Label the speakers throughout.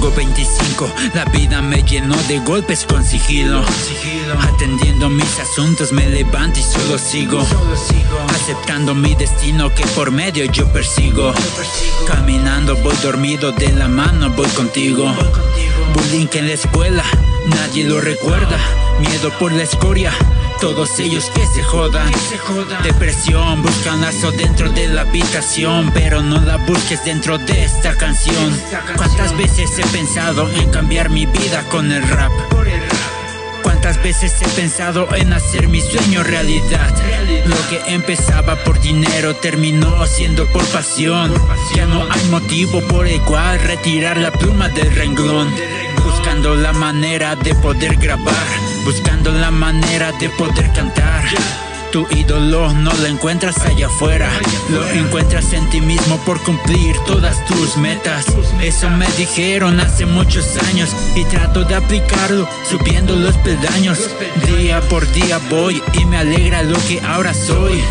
Speaker 1: tengo 25, la vida me llenó de golpes con sigilo. Atendiendo mis asuntos me levanto y solo sigo. Aceptando mi destino que por medio yo persigo. Caminando voy dormido de la mano, voy contigo. Bullying en la escuela, nadie lo recuerda. Miedo por la escoria todos ellos que se jodan. Depresión, buscan lazo dentro de la habitación, pero no la busques dentro de esta canción. ¿Cuántas veces he pensado en cambiar mi vida con el rap? ¿Cuántas veces he pensado en hacer mi sueño realidad? Lo que empezaba por dinero terminó siendo por pasión. Ya no hay motivo por el cual retirar la pluma del renglón. Buscando la manera de poder grabar, buscando la manera de poder cantar. Tu ídolo no lo encuentras allá afuera, lo encuentras en ti mismo por cumplir todas tus metas. Eso me dijeron hace muchos años y trato de aplicarlo subiendo los peldaños. Día por día voy y me alegra lo que ahora soy.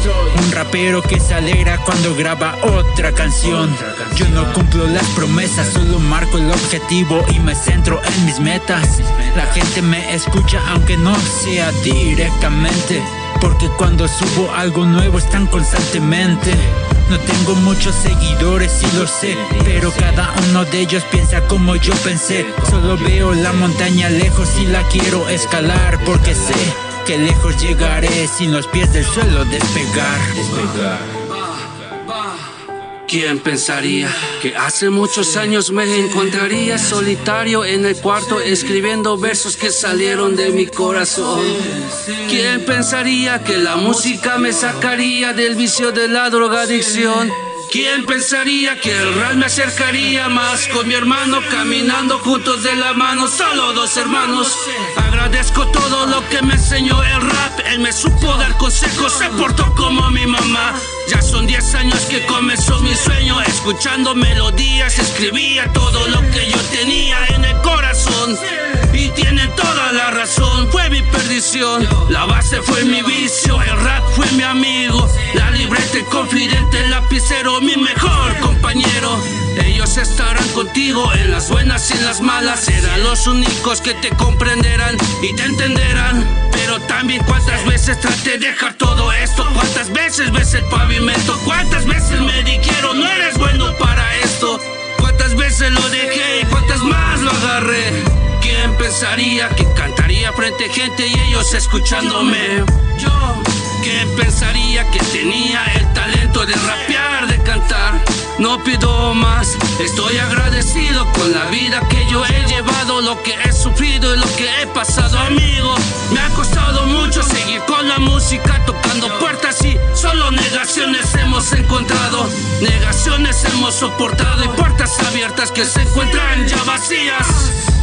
Speaker 1: Un rapero que se alegra cuando graba otra canción. Yo no cumplo las promesas, solo marco el objetivo y me centro en mis metas. La gente me escucha aunque no sea directamente. Porque cuando subo algo nuevo están constantemente. No tengo muchos seguidores y lo sé, pero cada uno de ellos piensa como yo pensé. Solo veo la montaña lejos y la quiero escalar porque sé que lejos llegaré sin los pies del suelo despegar. despegar.
Speaker 2: ¿Quién pensaría que hace muchos años me encontraría solitario en el cuarto escribiendo versos que salieron de mi corazón? ¿Quién pensaría que la música me sacaría del vicio de la drogadicción? ¿Quién pensaría que el rap me acercaría más con mi hermano caminando juntos de la mano, solo dos hermanos? Agradezco todo lo que me enseñó el rap, él me supo dar consejos, se portó como mi mamá. Ya son 10 años que comenzó mi sueño, escuchando melodías, escribía todo lo que yo tenía en el corazón. Y tiene toda la razón, fue mi perdición. La base fue mi vicio, confidente, lapicero, mi mejor compañero. Ellos estarán contigo en las buenas y en las malas. Serán los únicos que te comprenderán y te entenderán. Pero también cuántas veces traté de dejar todo esto. Cuántas veces ves el pavimento. Cuántas veces me dijeron no eres bueno para esto. Cuántas veces lo dejé pensaría que cantaría frente a gente y ellos escuchándome? Yo, ¿quién pensaría que tenía el talento de rapear, de cantar? No pido más, estoy agradecido con la vida que yo he llevado, lo que he sufrido y lo que he pasado, amigo. Me ha costado mucho seguir con la música, tocando puertas y solo negaciones hemos encontrado. Negaciones hemos soportado y puertas abiertas que se encuentran ya vacías.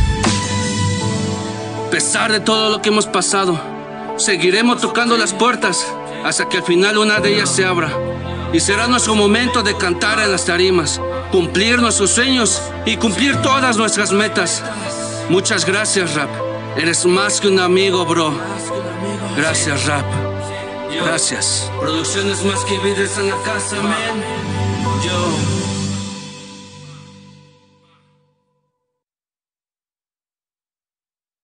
Speaker 2: A pesar de todo lo que hemos pasado, seguiremos tocando las puertas hasta que al final una de ellas se abra. Y será nuestro momento de cantar en las tarimas, cumplir nuestros sueños y cumplir todas nuestras metas. Muchas gracias, Rap. Eres más que un amigo, bro. Gracias, Rap. Gracias. Producciones más que vidas en la casa, man. Yo.